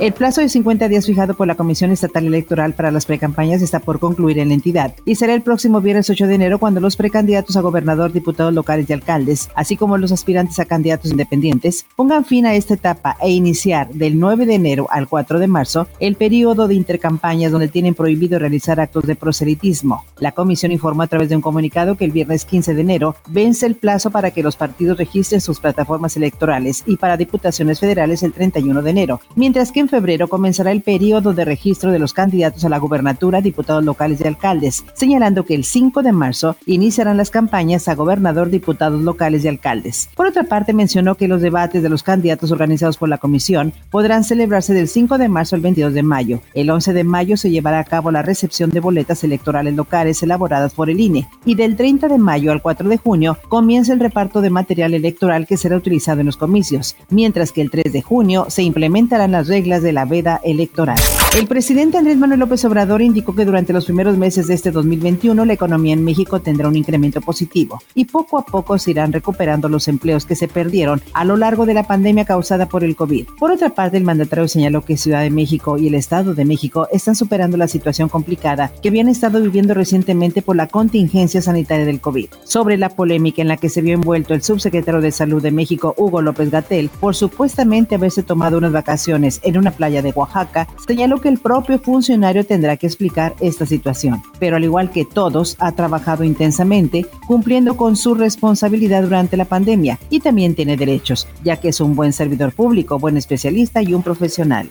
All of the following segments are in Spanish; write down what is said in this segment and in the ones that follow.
El plazo de 50 días fijado por la Comisión Estatal Electoral para las precampañas está por concluir en la entidad y será el próximo viernes 8 de enero cuando los precandidatos a gobernador, diputados locales y alcaldes, así como los aspirantes a candidatos independientes, pongan fin a esta etapa e iniciar del 9 de enero al 4 de marzo el periodo de intercampañas donde tienen prohibido realizar actos de proselitismo. La comisión informó a través de un comunicado que el viernes 15 de enero vence el plazo para que los partidos registren sus plataformas electorales y para diputaciones federales el 31 de enero, mientras que en febrero comenzará el periodo de registro de los candidatos a la gubernatura, diputados locales y alcaldes, señalando que el 5 de marzo iniciarán las campañas a gobernador, diputados locales y alcaldes. Por otra parte, mencionó que los debates de los candidatos organizados por la comisión podrán celebrarse del 5 de marzo al 22 de mayo. El 11 de mayo se llevará a cabo la recepción de boletas electorales locales elaboradas por el INE y del 30 de mayo al 4 de junio comienza el reparto de material electoral que será utilizado en los comicios, mientras que el 3 de junio se implementarán las reglas de la veda electoral. El presidente Andrés Manuel López Obrador indicó que durante los primeros meses de este 2021 la economía en México tendrá un incremento positivo y poco a poco se irán recuperando los empleos que se perdieron a lo largo de la pandemia causada por el COVID. Por otra parte, el mandatario señaló que Ciudad de México y el Estado de México están superando la situación complicada que habían estado viviendo recientemente por la contingencia sanitaria del COVID. Sobre la polémica en la que se vio envuelto el subsecretario de Salud de México, Hugo López Gatel, por supuestamente haberse tomado unas vacaciones en una playa de Oaxaca, señaló que el propio funcionario tendrá que explicar esta situación. Pero al igual que todos, ha trabajado intensamente, cumpliendo con su responsabilidad durante la pandemia y también tiene derechos, ya que es un buen servidor público, buen especialista y un profesional.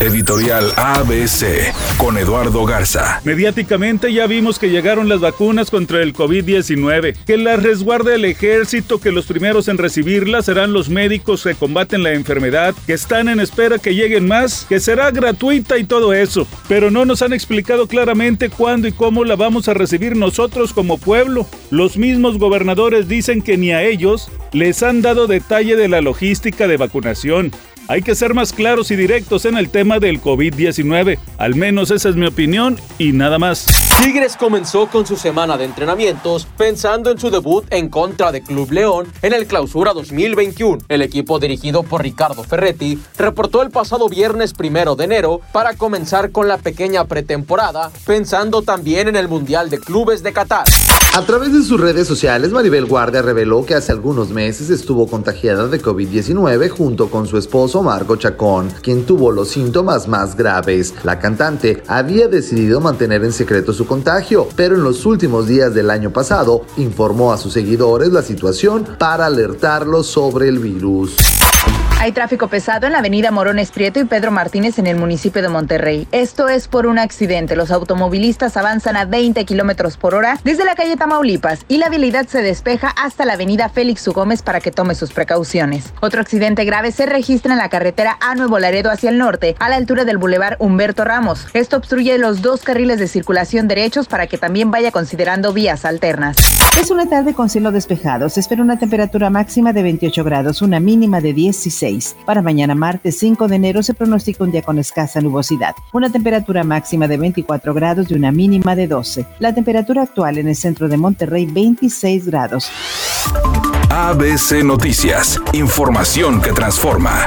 Editorial ABC con Eduardo Garza. Mediáticamente ya vimos que llegaron las vacunas contra el COVID-19, que las resguarda el ejército, que los primeros en recibirlas serán los médicos que combaten la enfermedad, que están en espera que lleguen más, que será gratuita y todo eso. Pero no nos han explicado claramente cuándo y cómo la vamos a recibir nosotros como pueblo. Los mismos gobernadores dicen que ni a ellos les han dado detalle de la logística de vacunación. Hay que ser más claros y directos en el tema del COVID-19. Al menos esa es mi opinión y nada más. Tigres comenzó con su semana de entrenamientos pensando en su debut en contra de Club León en el Clausura 2021. El equipo dirigido por Ricardo Ferretti reportó el pasado viernes primero de enero para comenzar con la pequeña pretemporada, pensando también en el Mundial de Clubes de Qatar. A través de sus redes sociales, Maribel Guardia reveló que hace algunos meses estuvo contagiada de COVID-19 junto con su esposo Marco Chacón, quien tuvo los síntomas más graves. La cantante había decidido mantener en secreto su contagio, pero en los últimos días del año pasado informó a sus seguidores la situación para alertarlos sobre el virus. Hay tráfico pesado en la avenida Morones Prieto y Pedro Martínez en el municipio de Monterrey. Esto es por un accidente. Los automovilistas avanzan a 20 kilómetros por hora desde la calle Tamaulipas y la vialidad se despeja hasta la avenida Félix U. Gómez para que tome sus precauciones. Otro accidente grave se registra en la carretera a Nuevo Laredo hacia el norte, a la altura del bulevar Humberto Ramos. Esto obstruye los dos carriles de circulación derechos para que también vaya considerando vías alternas. Es una tarde con cielo despejado. Se espera una temperatura máxima de 28 grados, una mínima de 16. Para mañana martes 5 de enero se pronostica un día con escasa nubosidad, una temperatura máxima de 24 grados y una mínima de 12. La temperatura actual en el centro de Monterrey 26 grados. ABC Noticias, información que transforma.